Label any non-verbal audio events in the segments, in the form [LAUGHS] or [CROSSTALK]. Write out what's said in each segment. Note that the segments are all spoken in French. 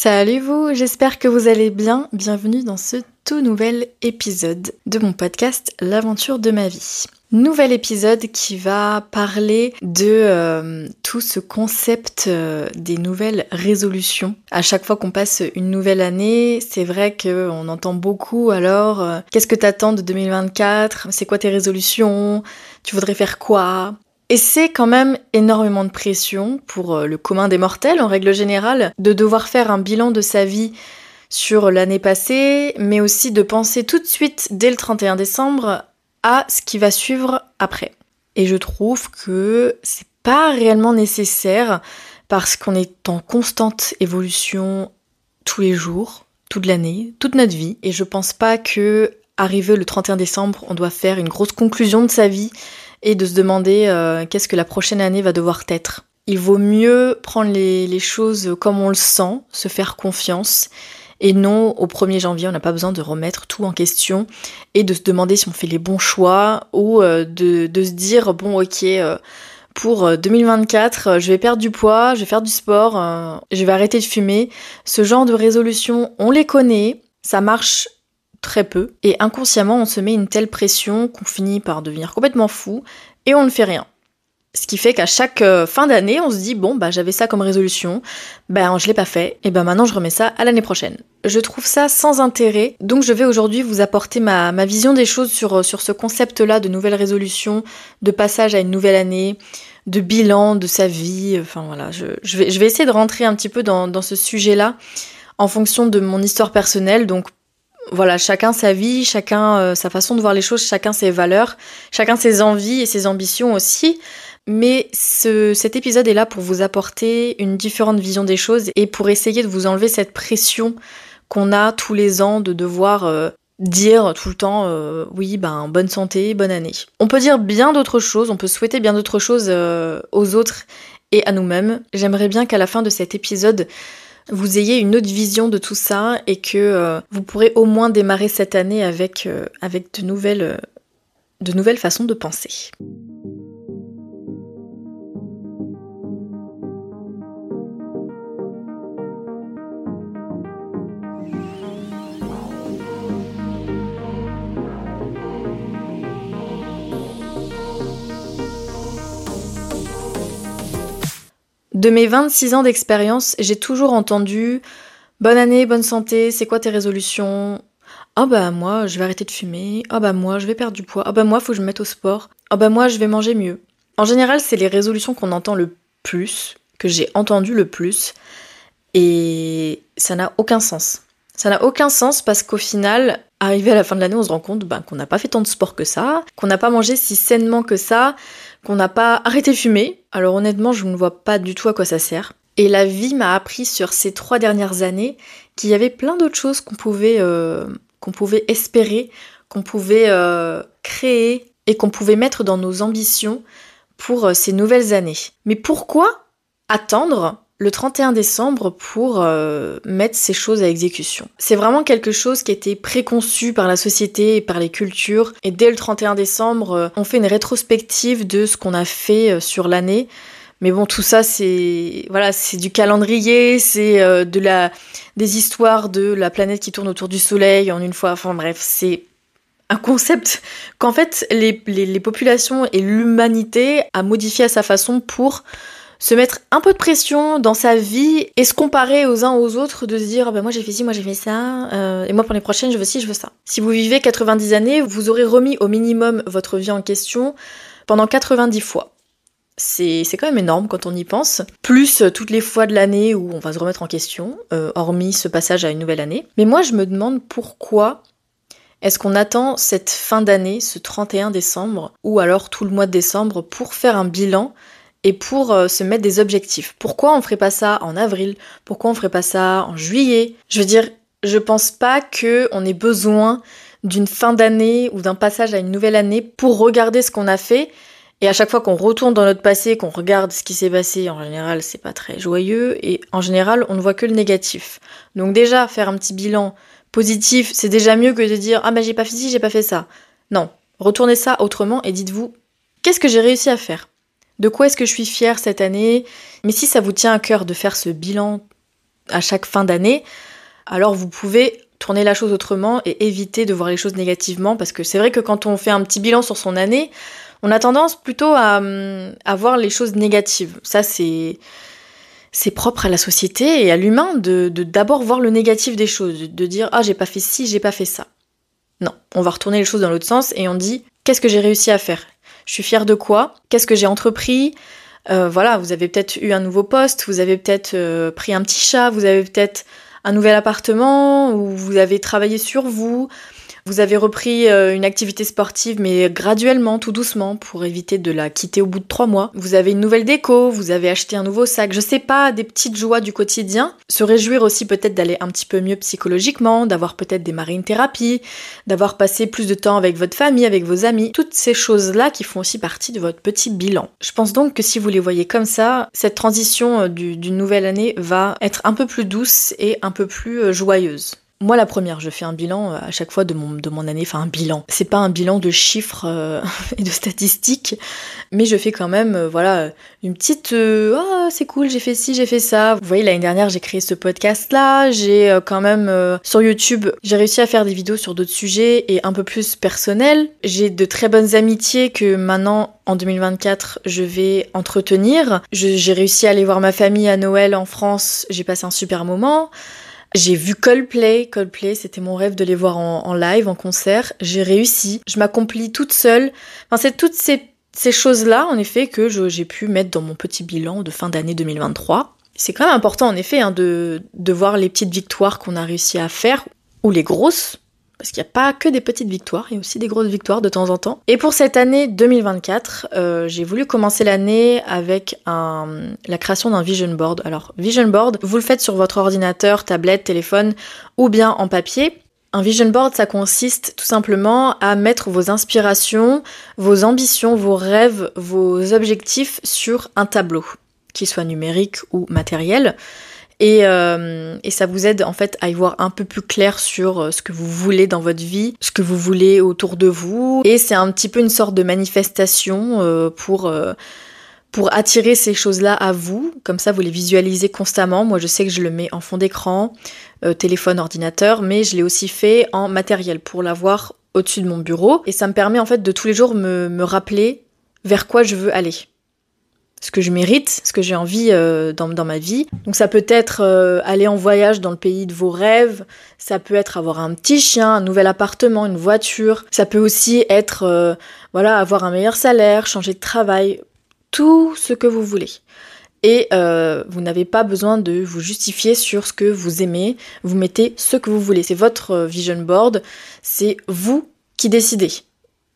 Salut vous, j'espère que vous allez bien. Bienvenue dans ce tout nouvel épisode de mon podcast L'aventure de ma vie. Nouvel épisode qui va parler de euh, tout ce concept euh, des nouvelles résolutions. À chaque fois qu'on passe une nouvelle année, c'est vrai qu'on entend beaucoup alors euh, qu'est-ce que t'attends de 2024 C'est quoi tes résolutions? Tu voudrais faire quoi? Et c'est quand même énormément de pression pour euh, le commun des mortels en règle générale de devoir faire un bilan de sa vie sur l'année passée, mais aussi de penser tout de suite dès le 31 décembre à ce qui va suivre après. Et je trouve que c'est pas réellement nécessaire parce qu'on est en constante évolution tous les jours, toute l'année, toute notre vie. Et je pense pas que arrivé le 31 décembre, on doit faire une grosse conclusion de sa vie et de se demander euh, qu'est-ce que la prochaine année va devoir être. Il vaut mieux prendre les, choses comme on le sent, se faire confiance, et non au 1er janvier, on n'a pas besoin de remettre tout en question et de se demander si on fait les bons choix ou euh, de, se dire, bon ok, euh, pour 2024, je vais perdre du poids, je vais faire du sport, je vais arrêter de fumer. Ce genre de résolution, on les connaît, ça marche très peu, et inconsciemment on se met une telle pression qu'on finit par devenir complètement fou, et on ne fait rien. Ce qui fait qu'à chaque euh, fin d'année, on se dit bon bah j'avais ça comme résolution, ben je l'ai pas fait, et ben maintenant je remets ça à l'année prochaine. Je trouve ça sans intérêt, donc je vais aujourd'hui vous apporter ma, vision des choses sur, euh, sur ce concept-là de nouvelle résolution, de passage à une nouvelle année, de bilan de sa vie, enfin voilà, je, vais, je vais essayer de rentrer un petit peu dans, dans ce sujet-là en fonction de mon histoire personnelle, donc voilà, chacun sa vie, chacun euh, sa façon de voir les choses, chacun ses valeurs, chacun ses envies et ses ambitions aussi. Mais cet épisode est là pour vous apporter une différente vision des choses et pour essayer de vous enlever cette pression qu'on a tous les ans de devoir euh, dire tout le temps euh, oui, ben bonne santé, bonne année. On peut dire bien d'autres choses, on peut souhaiter bien d'autres choses aux autres et à nous-mêmes. J'aimerais bien qu'à la fin de cet épisode, vous ayez une autre vision de tout ça et que euh, vous pourrez au moins démarrer cette année avec, euh, euh, de nouvelles façons de penser. De mes 26 ans d'expérience, j'ai toujours entendu Bonne année, bonne santé, c'est quoi tes résolutions? Ah bah moi, je vais arrêter de fumer. Ah bah moi, je vais perdre du poids. Ah bah moi, faut que je me mette au sport. Ah bah moi, je vais manger mieux. En général, c'est les résolutions qu'on entend le plus, que j'ai entendu le plus, et ça n'a aucun sens. Ça n'a aucun sens parce qu'au final, arrivé à la fin de l'année, on se rend compte ben, qu'on n'a pas fait tant de sport que ça, qu'on n'a pas mangé si sainement que ça, qu'on n'a pas arrêté de fumer. Alors honnêtement, je ne vois pas du tout à quoi ça sert. Et la vie m'a appris sur ces trois dernières années qu'il y avait plein d'autres choses qu'on pouvait, euh, espérer, qu'on pouvait euh, créer et qu'on pouvait mettre dans nos ambitions pour euh, ces nouvelles années. Mais pourquoi attendre le 31 décembre pour euh, mettre ces choses à exécution. C'est vraiment quelque chose qui été préconçu par la société et par les cultures. Et dès le 31 décembre, euh, on fait une rétrospective de ce qu'on a fait euh, sur l'année. Mais bon, tout ça, c'est voilà, c'est du calendrier, c'est de la des histoires de la planète qui tourne autour du Soleil en une fois. Enfin bref, c'est un concept qu'en fait les, les, les populations et l'humanité a modifié à sa façon pour se mettre un peu de pression dans sa vie et se comparer aux uns aux autres, de se dire bah moi j'ai fait ci, moi j'ai fait ça, euh, et moi pour les prochaines je veux ci, je veux ça. Si vous vivez 90 années, vous aurez remis au minimum votre vie en question pendant 90 fois. C'est quand même énorme quand on y pense. Plus euh, toutes les fois de l'année où on va se remettre en question, euh, hormis ce passage à une nouvelle année. Mais moi je me demande pourquoi est-ce qu'on attend cette fin d'année, ce 31 décembre, ou alors tout le mois de décembre, pour faire un bilan et pour euh, se mettre des objectifs. Pourquoi on ferait pas ça en avril? Pourquoi on ferait pas ça en juillet? Je veux dire, je pense pas que on ait besoin d'une fin d'année ou d'un passage à une nouvelle année pour regarder ce qu'on a fait. Et à chaque fois qu'on retourne dans notre passé, qu'on regarde ce qui s'est passé, en général, c'est pas très joyeux. Et en général, on ne voit que le négatif. Donc déjà, faire un petit bilan positif, c'est déjà mieux que de dire ah ben j'ai pas fait ci, j'ai pas fait ça. Non, retournez ça autrement et dites-vous qu'est-ce que j'ai réussi à faire? De quoi est-ce que je suis fière cette année? Mais si ça vous tient à cœur de faire ce bilan à chaque fin d'année, alors vous pouvez tourner la chose autrement et éviter de voir les choses négativement parce que c'est vrai que quand on fait un petit bilan sur son année, on a tendance plutôt à, à voir les choses négatives. Ça c'est c'est propre à la société et à l'humain de d'abord voir le négatif des choses, de dire ah j'ai pas fait ci, j'ai pas fait ça. Non, on va retourner les choses dans l'autre sens et on dit qu'est-ce que j'ai réussi à faire? Je suis fière de quoi? Qu'est-ce que j'ai entrepris? Euh, Voilà, vous avez peut-être eu un nouveau poste, vous avez peut-être euh, pris un petit chat, vous avez peut-être un nouvel appartement, ou vous avez travaillé sur vous, vous avez repris euh, une activité sportive, mais graduellement, tout doucement, pour éviter de la quitter au bout de trois mois. Vous avez une nouvelle déco, vous avez acheté un nouveau sac, je sais pas, des petites joies du quotidien. Se réjouir aussi peut-être d'aller un petit peu mieux psychologiquement, d'avoir peut-être démarré une thérapie, d'avoir passé plus de temps avec votre famille, avec vos amis. Toutes ces choses-là qui font aussi partie de votre petit bilan. Je pense donc que si vous les voyez comme ça, cette transition euh, d'une nouvelle année va être un peu plus douce et un peu plus euh, joyeuse. Moi, la première, je fais un bilan euh, à chaque fois de mon, de mon année, enfin un bilan. C'est pas un bilan de chiffres euh, [LAUGHS] et de statistiques, mais je fais quand même, euh, voilà, une petite, oh, c'est cool, j'ai fait ci, j'ai fait ça. Vous voyez, l'année dernière, j'ai créé ce podcast-là, j'ai quand même, sur YouTube, j'ai réussi à faire des vidéos sur d'autres sujets et un peu plus personnels. J'ai de très bonnes amitiés que maintenant, en 2024, je vais entretenir. J'ai réussi à aller voir ma famille à Noël en France, j'ai passé un super moment. J'ai vu Coldplay. Coldplay, c'était mon rêve de les voir en, live, en concert. J'ai réussi. Je m'accomplis toute seule. Enfin, c'est toutes ces, choses-là, en effet, que j'ai pu mettre dans mon petit bilan de fin d'année 2023. C'est quand même important, en effet, hein, de, de voir les petites victoires qu'on a réussi à faire, ou les grosses, parce qu'il n'y a pas que des petites victoires, il y a aussi des grosses victoires de temps en temps. Et pour cette année 2024, euh, j'ai voulu commencer l'année avec la création d'un vision board. Alors, vision board, vous le faites sur votre ordinateur, tablette, téléphone ou bien en papier. Un vision board, ça consiste tout simplement à mettre vos inspirations, vos ambitions, vos rêves, vos objectifs sur un tableau, qu'il soit numérique ou matériel. Euh, et, ça vous aide en fait à y voir un peu plus clair sur euh, ce que vous voulez dans votre vie, ce que vous voulez autour de vous. Et c'est un petit peu une sorte de manifestation euh, pour pour attirer ces choses-là à vous. Comme ça, vous les visualisez constamment. Moi, je sais que je le mets en fond d'écran, téléphone, ordinateur, mais je l'ai aussi fait en matériel pour l'avoir au-dessus de mon bureau. Et ça me permet en fait de tous les jours me, me rappeler vers quoi je veux aller ce que je mérite, ce que j'ai envie euh, dans, dans, ma vie. Donc ça peut être euh, aller en voyage dans le pays de vos rêves, ça peut être avoir un petit chien, un nouvel appartement, une voiture, ça peut aussi être euh, voilà avoir un meilleur salaire, changer de travail, tout ce que vous voulez. Et vous n'avez pas besoin de vous justifier sur ce que vous aimez, vous mettez ce que vous voulez. C'est votre vision board, c'est vous qui décidez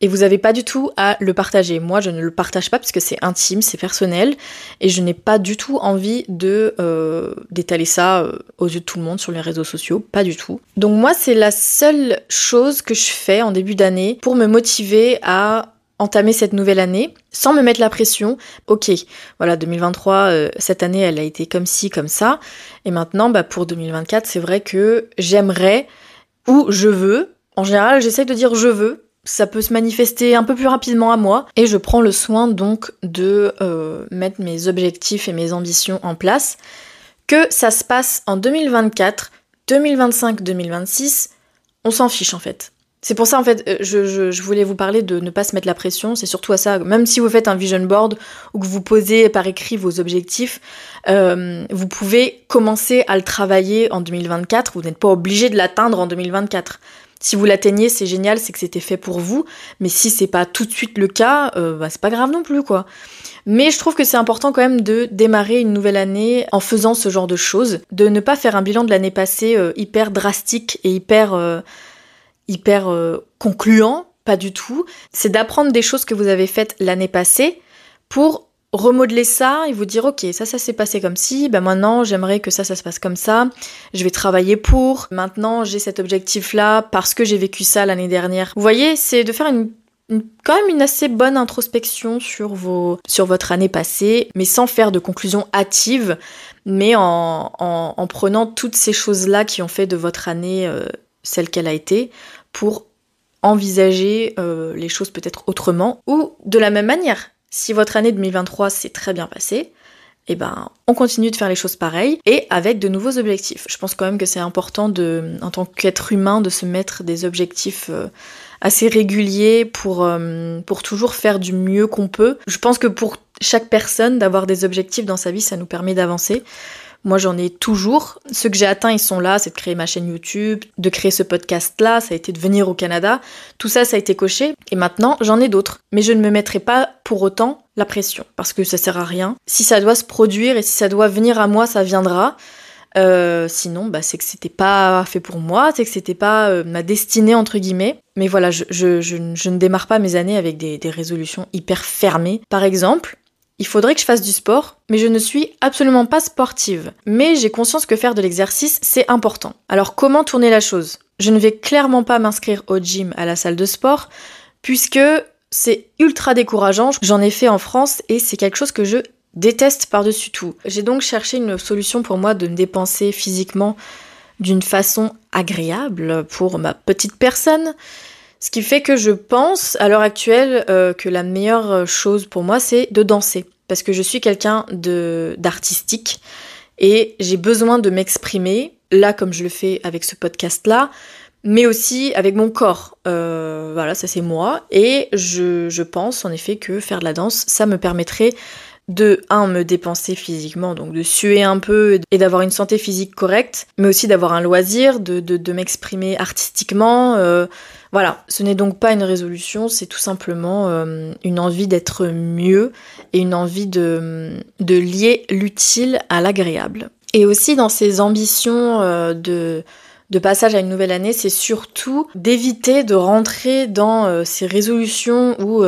et vous n'avez pas du tout à le partager. Moi, je ne le partage pas parce que c'est intime, c'est personnel, et je n'ai pas du tout envie de euh, d'étaler ça euh, aux yeux de tout le monde sur les réseaux sociaux, pas du tout. Donc moi, c'est la seule chose que je fais en début d'année pour me motiver à entamer cette nouvelle année sans me mettre la pression. Ok, voilà, 2023, euh, cette année, elle a été comme ci, comme ça, et maintenant, bah, pour 2024, c'est vrai que j'aimerais ou je veux. En général, j'essaie de dire je veux ça peut se manifester un peu plus rapidement à moi et je prends le soin donc de euh, mettre mes objectifs et mes ambitions en place. Que ça se passe en 2024, 2025, 2026, on s'en fiche en fait. C'est pour ça en fait, euh, je, voulais vous parler de ne pas se mettre la pression, c'est surtout à ça, même si vous faites un vision board ou que vous posez par écrit vos objectifs, euh, vous pouvez commencer à le travailler en 2024, vous n'êtes pas obligé de l'atteindre en 2024. Si vous l'atteignez, c'est génial, c'est que c'était fait pour vous. Mais si c'est pas tout de suite le cas, euh, bah, c'est pas grave non plus, quoi. Mais je trouve que c'est important quand même de démarrer une nouvelle année en faisant ce genre de choses, de ne pas faire un bilan de l'année passée euh, hyper drastique et hyper euh, hyper concluant, pas du tout. C'est d'apprendre des choses que vous avez faites l'année passée pour remodeler ça et vous dire ok ça ça s'est passé comme si ben maintenant j'aimerais que ça ça se passe comme ça. Je vais travailler pour. Maintenant j'ai cet objectif là parce que j'ai vécu ça l'année dernière. Vous voyez c'est de faire une, quand même une assez bonne introspection sur vos sur votre année passée mais sans faire de conclusion hâtive mais en, en, prenant toutes ces choses là qui ont fait de votre année euh, celle qu'elle a été pour envisager euh, les choses peut-être autrement ou de la même manière si votre année 2023 s'est très bien passée, eh ben, on continue de faire les choses pareilles et avec de nouveaux objectifs. Je pense quand même que c'est important de, en tant qu'être humain, de se mettre des objectifs euh, assez réguliers pour, euh, pour toujours faire du mieux qu'on peut. Je pense que pour chaque personne, d'avoir des objectifs dans sa vie, ça nous permet d'avancer. Moi, j'en ai toujours. Ceux que j'ai atteints, ils sont là. C'est de créer ma chaîne YouTube, de créer ce podcast-là. Ça a été de venir au Canada. Tout ça, ça a été coché. Et maintenant, j'en ai d'autres. Mais je ne me mettrai pas pour autant la pression. Parce que ça sert à rien. Si ça doit se produire et si ça doit venir à moi, ça viendra. Euh, sinon, bah, c'est que c'était pas fait pour moi, c'est que c'était pas euh, ma destinée entre guillemets. Mais voilà, je, ne démarre pas mes années avec des résolutions hyper fermées. Par exemple, il faudrait que je fasse du sport, mais je ne suis absolument pas sportive. Mais j'ai conscience que faire de l'exercice, c'est important. Alors comment tourner la chose? Je ne vais clairement pas m'inscrire au gym, à la salle de sport, puisque c'est ultra décourageant. J'en ai fait en France et c'est quelque chose que je déteste par-dessus tout. J'ai donc cherché une solution pour moi de me dépenser physiquement d'une façon agréable pour ma petite personne ce qui fait que je pense à l'heure actuelle euh, que la meilleure chose pour moi c'est de danser parce que je suis quelqu'un d'artistique et j'ai besoin de m'exprimer là comme je le fais avec ce podcast là mais aussi avec mon corps. Euh, voilà, ça c'est moi. Et je, je pense en effet que faire de la danse, ça me permettrait de, un, me dépenser physiquement, donc de suer un peu et d'avoir une santé physique correcte, mais aussi d'avoir un loisir, de, de, m'exprimer artistiquement. Euh, voilà, ce n'est donc pas une résolution, c'est tout simplement euh, une envie d'être mieux et une envie de, de lier l'utile à l'agréable. Et aussi dans ces ambitions euh, de de passage à une nouvelle année, c'est surtout d'éviter de rentrer dans ces résolutions où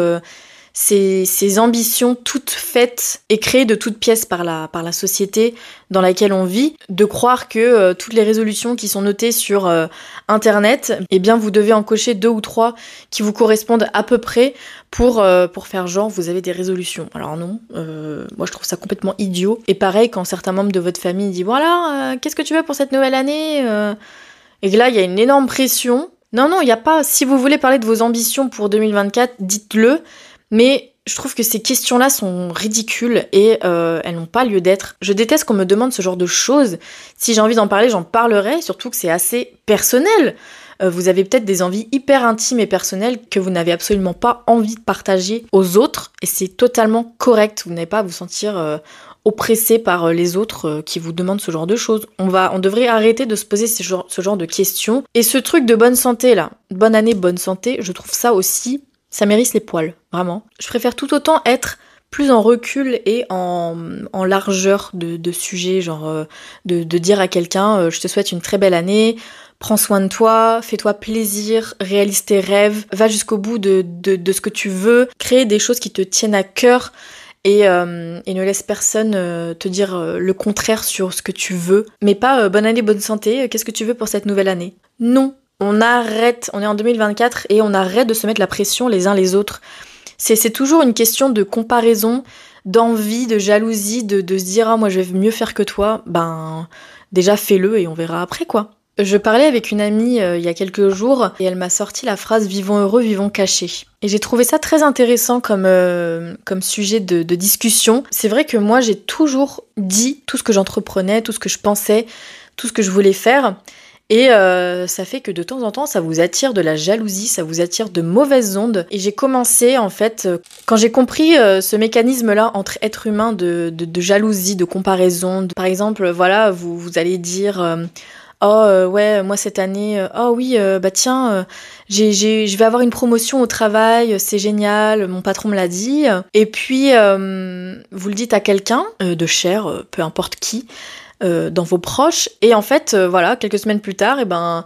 ces, ambitions toutes faites et créées de toutes pièces par la, par la société dans laquelle on vit, de croire que euh, toutes les résolutions qui sont notées sur euh, Internet, eh bien vous devez en cocher deux ou trois qui vous correspondent à peu près pour, euh, pour faire genre vous avez des résolutions. Alors non, moi je trouve ça complètement idiot. Et pareil quand certains membres de votre famille disent voilà, qu'est-ce que tu veux pour cette nouvelle année Et que là il y a une énorme pression. Non, non, il n'y a pas. Si vous voulez parler de vos ambitions pour 2024, dites-le. Mais je trouve que ces questions-là sont ridicules et euh, elles n'ont pas lieu d'être. Je déteste qu'on me demande ce genre de choses. Si j'ai envie d'en parler, j'en parlerai, surtout que c'est assez personnel. Euh, vous avez peut-être des envies hyper intimes et personnelles que vous n'avez absolument pas envie de partager aux autres et c'est totalement correct. Vous n'avez pas à vous sentir euh, oppressé par les autres qui vous demandent ce genre de choses. On va, on devrait arrêter de se poser ce genre, ce genre de questions. Et ce truc de bonne santé là, bonne année, bonne santé, je trouve ça aussi ça mérite les poils, vraiment. Je préfère tout autant être plus en recul et en, largeur de, de sujet, genre euh, de, dire à quelqu'un euh, je te souhaite une très belle année, prends soin de toi, fais-toi plaisir, réalise tes rêves, va jusqu'au bout de, ce que tu veux, crée des choses qui te tiennent à cœur et, euh, et ne laisse personne te dire le contraire sur ce que tu veux. Mais pas bonne année, bonne santé, qu'est-ce que tu veux pour cette nouvelle année? Non, on arrête, on est en 2024 et on arrête de se mettre la pression les uns les autres. C'est toujours une question de comparaison, d'envie, de jalousie, de, se dire ah moi je vais mieux faire que toi. Ben déjà fais-le et on verra après quoi. Je parlais avec une amie euh, il y a quelques jours et elle m'a sorti la phrase vivons heureux, vivons cachés. Et j'ai trouvé ça très intéressant comme, euh, comme sujet de, de discussion. C'est vrai que moi j'ai toujours dit tout ce que j'entreprenais, tout ce que je pensais, tout ce que je voulais faire. Et euh, ça fait que de temps en temps, ça vous attire de la jalousie, ça vous attire de mauvaises ondes. Et j'ai commencé, en fait, euh, quand j'ai compris euh, ce mécanisme-là entre êtres humains de, de, jalousie, de comparaison. par exemple, voilà, vous, vous allez dire... Oh ouais, moi cette année, oh oui, bah tiens, je vais avoir une promotion au travail, c'est génial, mon patron me l'a dit. Et puis, vous le dites à quelqu'un de cher, peu importe qui, euh, dans vos proches. Et en fait, euh, voilà, quelques semaines plus tard, et eh ben,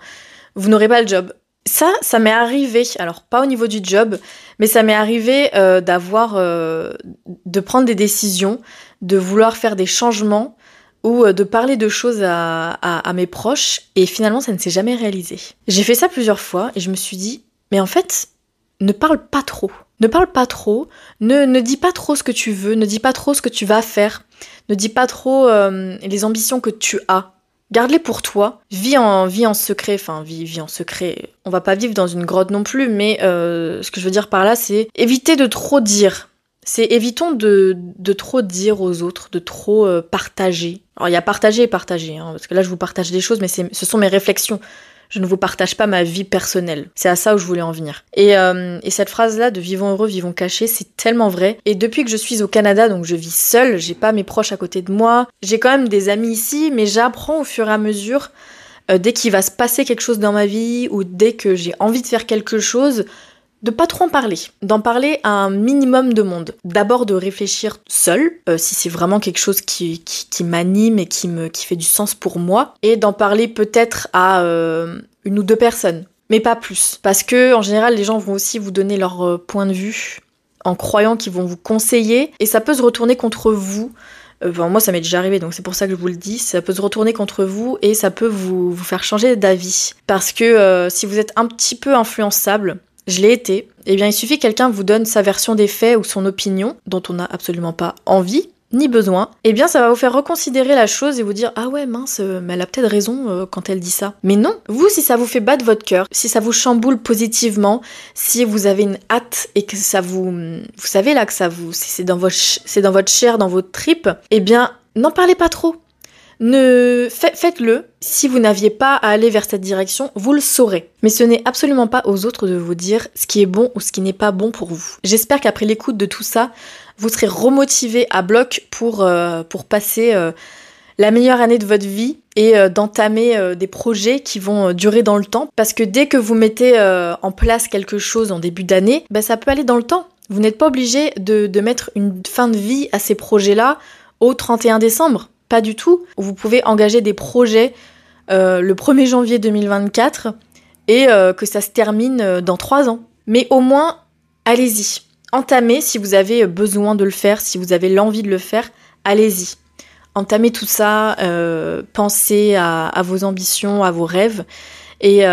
vous n'aurez pas le job. Ça, ça m'est arrivé. Alors pas au niveau du job, mais ça m'est arrivé euh, d'avoir, de prendre des décisions, de vouloir faire des changements ou de parler de choses à, à mes proches. Et finalement, ça ne s'est jamais réalisé. J'ai fait ça plusieurs fois et je me suis dit, mais en fait, ne parle pas trop. Ne parle pas trop, ne, ne dis pas trop ce que tu veux, ne dis pas trop ce que tu vas faire, ne dis pas trop euh, les ambitions que tu as. Garde-les pour toi, vis en, vis en secret, enfin vis, vis en secret. On va pas vivre dans une grotte non plus, mais euh, ce que je veux dire par là, c'est éviter de trop dire. c'est évitons de, de, trop dire aux autres, de trop euh, partager. Alors il y a partager et partager, hein, parce que là je vous partage des choses, mais ce sont mes réflexions. Je ne vous partage pas ma vie personnelle. C'est à ça où je voulais en venir. Et, euh, et cette phrase-là de vivons heureux, vivons cachés, c'est tellement vrai. Et depuis que je suis au Canada, donc je vis seule, j'ai pas mes proches à côté de moi. J'ai quand même des amis ici, mais j'apprends au fur et à mesure, euh, dès qu'il va se passer quelque chose dans ma vie ou dès que j'ai envie de faire quelque chose, de pas trop en parler, d'en parler à un minimum de monde. D'abord de réfléchir seul, euh, si c'est vraiment quelque chose qui, qui, m'anime et qui me qui fait du sens pour moi, et d'en parler peut-être à euh, une ou deux personnes, mais pas plus, parce que en général les gens vont aussi vous donner leur euh, point de vue en croyant qu'ils vont vous conseiller, et ça peut se retourner contre vous. Enfin, moi, ça m'est déjà arrivé, donc c'est pour ça que je vous le dis. Ça peut se retourner contre vous et ça peut vous, vous faire changer d'avis. Parce que si vous êtes un petit peu influençable, je l'ai été, eh bien il suffit que quelqu'un vous donne sa version des faits ou son opinion, dont on n'a absolument pas envie, ni besoin, eh bien ça va vous faire reconsidérer la chose et vous dire ah ouais mince, euh, mais elle a peut-être raison euh, quand elle dit ça. Mais non, vous si ça vous fait battre votre cœur, si ça vous chamboule positivement, si vous avez une hâte et que ça vous, vous savez là que ça vous, c'est dans votre, c'est dans votre chair, dans eh bien n'en parlez pas trop. Ne faites-le. Si vous n'aviez pas à aller vers cette direction, vous le saurez. Mais ce n'est absolument pas aux autres de vous dire ce qui est bon ou ce qui n'est pas bon pour vous. J'espère qu'après l'écoute de tout ça, vous serez remotivé à bloc pour, euh, pour passer euh, la meilleure année de votre vie et euh, d'entamer des projets qui vont durer dans le temps. Parce que dès que vous mettez en place quelque chose en début d'année, ben, ça peut aller dans le temps. Vous n'êtes pas obligé de, de mettre une fin de vie à ces projets-là au 31 décembre. Pas du tout. Vous pouvez engager des projets euh, le 1er janvier 2024 et euh, que ça se termine euh, dans trois ans. Mais au moins, allez-y. Entamez si vous avez besoin de le faire, si vous avez l'envie de le faire, allez-y. Entamez tout ça, pensez à, à, vos ambitions, à vos rêves. Et,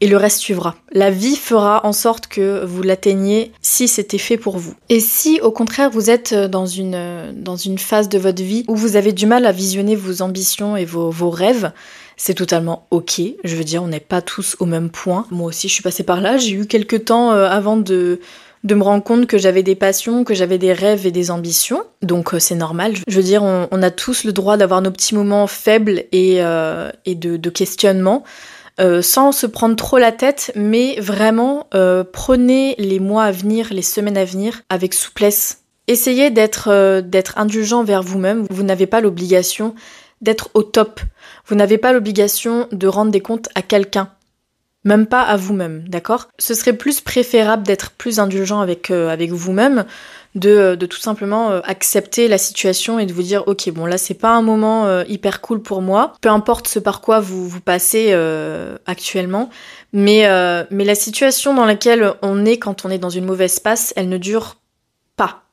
et le reste suivra. La vie fera en sorte que vous l'atteigniez si c'était fait pour vous. Et si au contraire vous êtes dans une, dans une phase de votre vie où vous avez du mal à visionner vos ambitions et vos, vos rêves, c'est totalement ok. Je veux dire, on n'est pas tous au même point. Moi aussi, je suis passée par là. J'ai eu quelques temps euh, avant de de me rendre compte que j'avais des passions, que j'avais des rêves et des ambitions. Donc euh, c'est normal. Je veux dire, on, on, a tous le droit d'avoir nos petits moments faibles et, euh, et de, de questionnement. Euh, sans se prendre trop la tête, mais vraiment euh, prenez les mois à venir, les semaines à venir avec souplesse. Essayez d'être euh, indulgent vers vous-même. Vous n'avez pas l'obligation d'être au top. Vous n'avez pas l'obligation de rendre des comptes à quelqu'un. Même pas à vous-même, d'accord? Ce serait plus préférable d'être plus indulgent avec, avec vous-même de, tout simplement euh, accepter la situation et de vous dire ok bon là c'est pas un moment euh, hyper cool pour moi, peu importe ce par quoi vous vous passez euh, actuellement, mais, mais la situation dans laquelle on est quand on est dans une mauvaise passe, elle ne dure pas.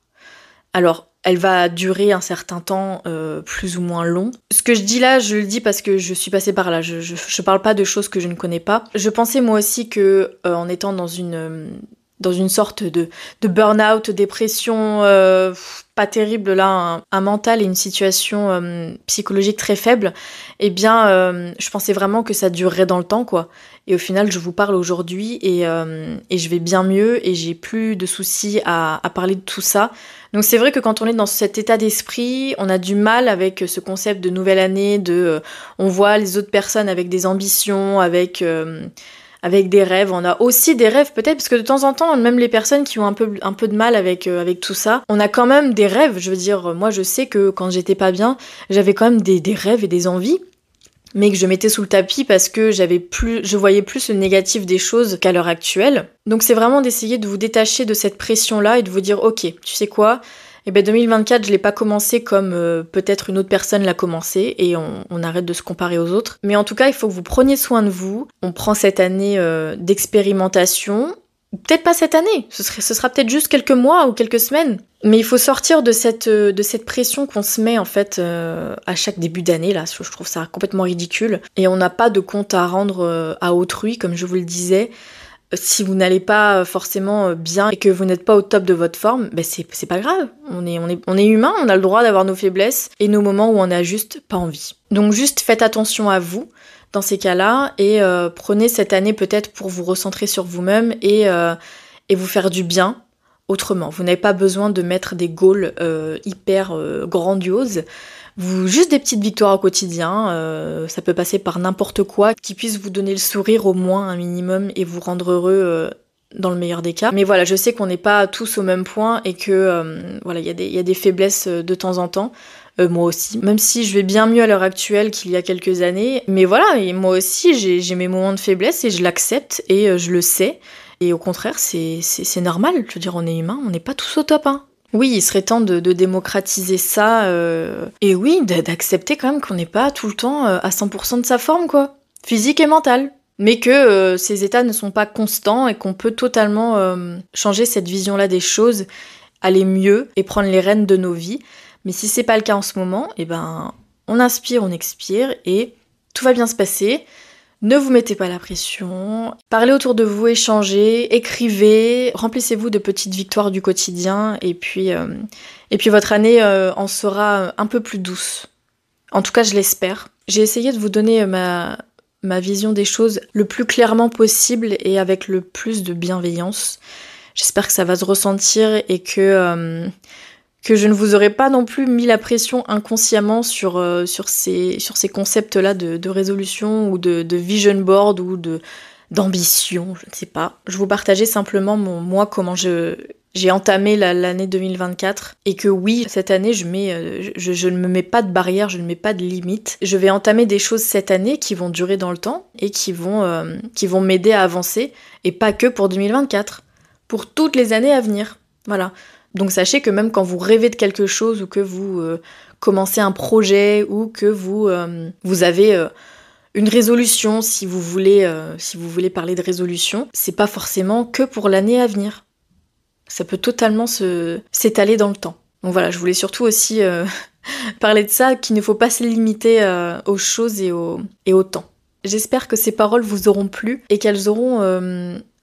Alors elle va durer un certain temps plus ou moins long. Ce que je dis là, je le dis parce que je suis passée par là. Je, je, je parle pas de choses que je ne connais pas. Je pensais moi aussi que en étant dans une dans une sorte de, de burn-out, dépression euh, pas terrible là, un, mental et une situation euh, psychologique très faible, eh bien, euh, je pensais vraiment que ça durerait dans le temps, quoi. Et au final, je vous parle aujourd'hui et, et, je vais bien mieux et j'ai plus de soucis à, à, parler de tout ça. Donc c'est vrai que quand on est dans cet état d'esprit, on a du mal avec ce concept de nouvelle année, de on voit les autres personnes avec des ambitions, avec avec des rêves. On a aussi des rêves peut-être parce que de temps en temps, même les personnes qui ont un peu, un peu de mal avec, euh, avec tout ça, on a quand même des rêves. Je veux dire, moi je sais que quand j'étais pas bien, j'avais quand même des, des rêves et des envies mais que je mettais sous le tapis parce que j'avais plus, je voyais plus le négatif des choses qu'à l'heure actuelle. Donc c'est vraiment d'essayer de vous détacher de cette pression-là et de vous dire, ok, tu sais quoi, eh ben 2024, je l'ai pas commencé comme euh, peut-être une autre personne l'a commencé et on, arrête de se comparer aux autres. Mais en tout cas, il faut que vous preniez soin de vous. On prend cette année euh, d'expérimentation. Peut-être pas cette année, ce, serait, ce sera peut-être juste quelques mois ou quelques semaines. Mais il faut sortir de cette, euh, de cette pression qu'on se met en fait à chaque début d'année là. Je trouve ça complètement ridicule. Et on n'a pas de compte à rendre à autrui, comme je vous le disais si vous n'allez pas forcément bien et que vous n'êtes pas au top de votre forme, ben c'est pas grave. On est, humain, on a le droit d'avoir nos faiblesses et nos moments où on n'a juste pas envie. Donc juste faites attention à vous dans ces cas-là et euh, prenez cette année peut-être pour vous recentrer sur vous-même et, euh, vous faire du bien autrement. Vous n'avez pas besoin de mettre des goals euh, hyper euh, grandioses. Vous, juste des petites victoires au quotidien, euh, ça peut passer par n'importe quoi qui puisse vous donner le sourire au moins un minimum et vous rendre heureux dans le meilleur des cas. Mais voilà, je sais qu'on n'est pas tous au même point et que voilà, il y, y, a des faiblesses de temps en temps. moi aussi, même si je vais bien mieux à l'heure actuelle qu'il y a quelques années. Mais voilà, et moi aussi, j'ai mes moments de faiblesse et je l'accepte et je le sais. Et au contraire, c'est normal. Je veux dire, on est humain, on n'est pas tous au top. Hein. Oui, il serait temps de, démocratiser ça. Euh, et oui, d'accepter quand même qu'on n'est pas tout le temps euh, à 100% de sa forme, quoi. Physique et mentale. Mais que euh, ces états ne sont pas constants et qu'on peut totalement changer cette vision-là des choses, aller mieux et prendre les rênes de nos vies. Mais si c'est pas le cas en ce moment, eh ben, on inspire, on expire et tout va bien se passer. Ne vous mettez pas la pression. Parlez autour de vous, échangez, écrivez, remplissez-vous de petites victoires du quotidien et puis, euh, et puis votre année euh, en sera un peu plus douce. En tout cas, je l'espère. J'ai essayé de vous donner ma, ma vision des choses le plus clairement possible et avec le plus de bienveillance. J'espère que ça va se ressentir et que euh, que je ne vous aurais pas non plus mis la pression inconsciemment sur, euh, sur ces, sur ces concepts-là de, résolution ou de, vision board ou de d'ambition, je ne sais pas. Je vous partageais simplement mon moi comment je j'ai entamé l'année 2024 et que oui, cette année, je, mets, euh, je, ne me mets pas de barrière, je ne mets pas de limite. Je vais entamer des choses cette année qui vont durer dans le temps et qui vont, euh, qui vont m'aider à avancer et pas que pour 2024, pour toutes les années à venir. Voilà. Donc sachez que même quand vous rêvez de quelque chose ou que vous euh, commencez un projet ou que vous, euh, avez euh, une résolution, si vous voulez, parler de résolution, c'est pas forcément que pour l'année à venir. Ça peut totalement s'étaler dans le temps. Donc voilà, je voulais surtout aussi [LAUGHS] parler de ça, qu'il ne faut pas se limiter aux choses et au, et au temps. J'espère que ces paroles vous auront plu et qu'elles auront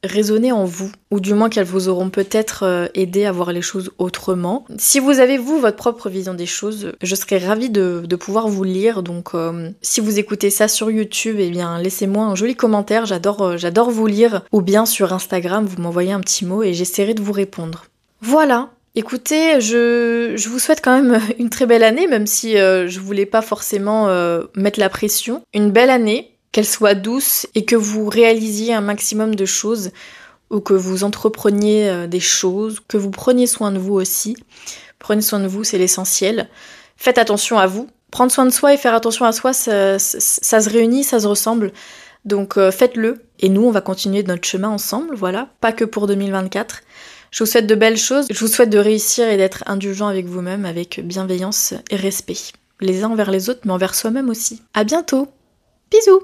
résonner en vous, ou du moins qu'elles vous auront peut-être euh, aidé à voir les choses autrement. Si vous avez vous votre propre vision des choses, je serais ravie de, pouvoir vous lire. Donc euh, si vous écoutez ça sur YouTube, eh bien laissez-moi un joli commentaire, j'adore euh, j'adore vous lire, ou bien sur Instagram, vous m'envoyez un petit mot et j'essaierai de vous répondre. Voilà, Écoutez, je, je, vous souhaite quand même [LAUGHS] une très belle année, même si je voulais pas forcément mettre la pression. Une belle année, qu'elle soit douce et que vous réalisiez un maximum de choses ou que vous entrepreniez euh, des choses, que vous preniez soin de vous aussi. Prenez soin de vous, c'est l'essentiel. Faites attention à vous. Prendre soin de soi et faire attention à soi, ça, se réunit, ça se ressemble. Donc euh, faites-le. Et nous, on va continuer notre chemin ensemble, voilà. Pas que pour 2024. Je vous souhaite de belles choses. Je vous souhaite de réussir et d'être indulgent avec vous-même, avec bienveillance et respect. Les uns envers les autres, mais envers soi-même aussi. À bientôt! Bisous